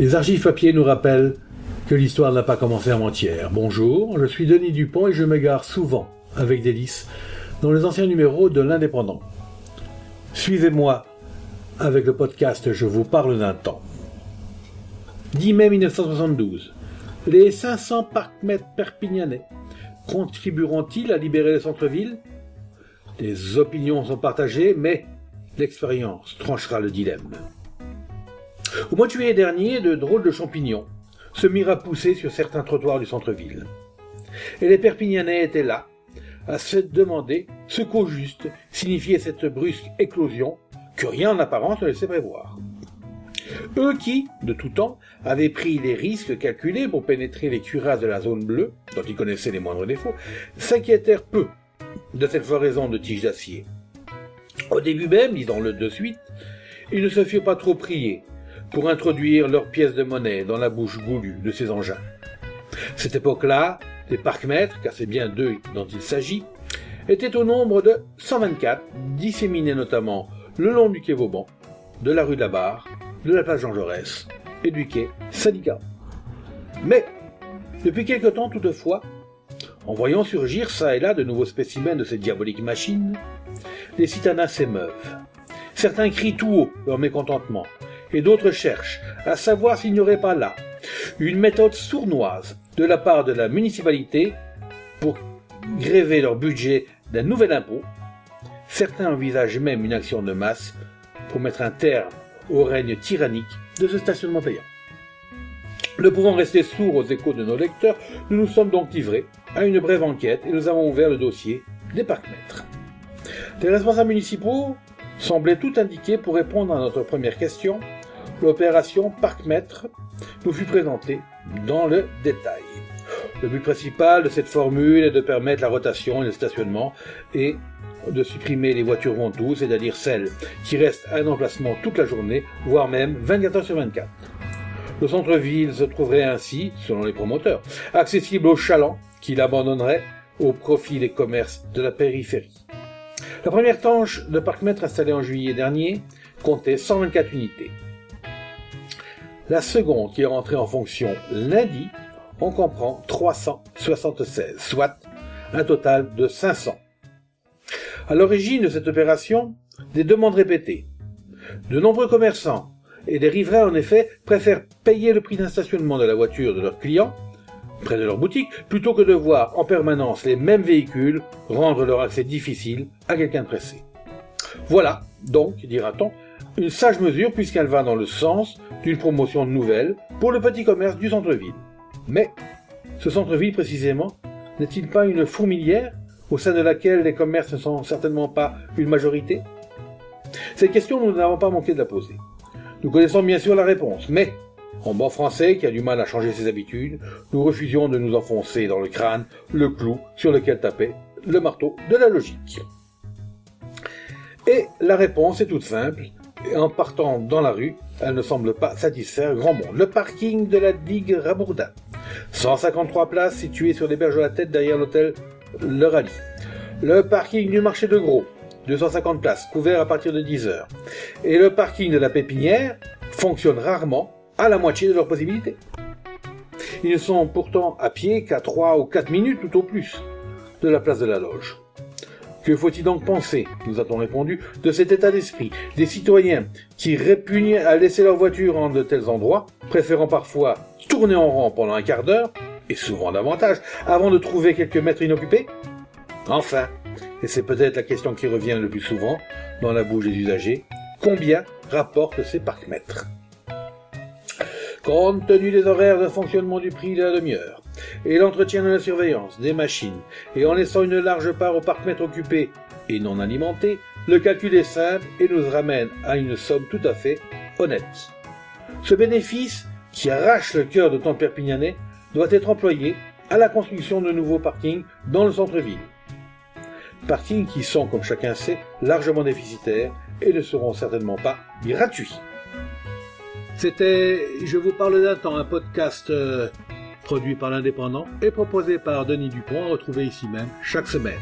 Les archives papier nous rappellent que l'histoire n'a pas commencé avant-hier. Bonjour, je suis Denis Dupont et je m'égare souvent, avec délice, dans les anciens numéros de l'Indépendant. Suivez-moi avec le podcast Je vous parle d'un temps. 10 mai 1972. Les 500 parcs-mètres perpignanais contribueront-ils à libérer le centre-ville? Les opinions sont partagées, mais l'expérience tranchera le dilemme. Au mois de juillet dernier, de drôles de champignons se mirent à pousser sur certains trottoirs du centre-ville. Et les Perpignanais étaient là, à se demander ce qu'au juste signifiait cette brusque éclosion que rien en apparence ne laissait prévoir. Eux qui, de tout temps, avaient pris les risques calculés pour pénétrer les cuirasses de la zone bleue, dont ils connaissaient les moindres défauts, s'inquiétèrent peu de cette floraison de tiges d'acier. Au début même, disons-le de suite, ils ne se firent pas trop prier pour introduire leurs pièces de monnaie dans la bouche goulue de ces engins. Cette époque-là, les parcs-mètres, car c'est bien d'eux dont il s'agit, étaient au nombre de 124, disséminés notamment le long du quai Vauban, de la rue de la Barre, de la place Jean Jaurès et du quai Syndicat. Mais, depuis quelque temps toutefois, en voyant surgir ça et là de nouveaux spécimens de ces diaboliques machines, les citadins s'émeuvent. Certains crient tout haut leur mécontentement, et d'autres cherchent à savoir s'il n'y aurait pas là une méthode sournoise de la part de la municipalité pour gréver leur budget d'un nouvel impôt. Certains envisagent même une action de masse pour mettre un terme au règne tyrannique de ce stationnement payant. Ne pouvant rester sourds aux échos de nos lecteurs, nous nous sommes donc livrés à une brève enquête et nous avons ouvert le dossier des parcs-mètres. Les responsables municipaux semblaient tout indiquer pour répondre à notre première question. L'opération parc-mètre nous fut présentée dans le détail. Le but principal de cette formule est de permettre la rotation et le stationnement et de supprimer les voitures ventouses, c'est-à-dire celles qui restent à un emplacement toute la journée, voire même 24 heures sur 24. Le centre-ville se trouverait ainsi, selon les promoteurs, accessible aux chalands qui l'abandonneraient au profit des commerces de la périphérie. La première tanche de parc-mètre installée en juillet dernier comptait 124 unités. La seconde, qui est rentrée en fonction lundi, on comprend 376, soit un total de 500. À l'origine de cette opération, des demandes répétées. De nombreux commerçants et des riverains, en effet, préfèrent payer le prix d'un stationnement de la voiture de leurs clients près de leur boutique plutôt que de voir en permanence les mêmes véhicules rendre leur accès difficile à quelqu'un de pressé. Voilà, donc, dira-t-on, une sage mesure puisqu'elle va dans le sens d'une promotion nouvelle pour le petit commerce du centre-ville. Mais ce centre-ville précisément n'est-il pas une fourmilière au sein de laquelle les commerces ne sont certainement pas une majorité? Cette question, nous n'avons pas manqué de la poser. Nous connaissons bien sûr la réponse, mais, en bon français qui a du mal à changer ses habitudes, nous refusions de nous enfoncer dans le crâne le clou sur lequel tapait le marteau de la logique. Et la réponse est toute simple, et en partant dans la rue, elle ne semble pas satisfaire grand monde. Le parking de la digue Rabourdin. 153 places situées sur les berges de la tête derrière l'hôtel Le Rallye. Le parking du marché de Gros. 250 places, couvert à partir de 10 heures. Et le parking de la Pépinière fonctionne rarement à la moitié de leurs possibilités. Ils ne sont pourtant à pied qu'à 3 ou 4 minutes tout au plus de la place de la loge. Que faut-il donc penser, nous a-t-on répondu, de cet état d'esprit des citoyens qui répugnent à laisser leur voiture en de tels endroits, préférant parfois tourner en rang pendant un quart d'heure, et souvent davantage, avant de trouver quelques mètres inoccupés? Enfin, et c'est peut-être la question qui revient le plus souvent dans la bouche des usagers, combien rapportent ces parcs-mètres? Compte tenu des horaires de fonctionnement du prix de la demi-heure, et l'entretien de la surveillance des machines, et en laissant une large part au parc-mètre occupé et non alimenté, le calcul est simple et nous ramène à une somme tout à fait honnête. Ce bénéfice, qui arrache le cœur de de Perpignanais, doit être employé à la construction de nouveaux parkings dans le centre-ville. Parkings qui sont, comme chacun sait, largement déficitaires et ne seront certainement pas gratuits. C'était Je vous parle d'un temps, un podcast euh, produit par l'Indépendant et proposé par Denis Dupont, retrouvé ici même chaque semaine.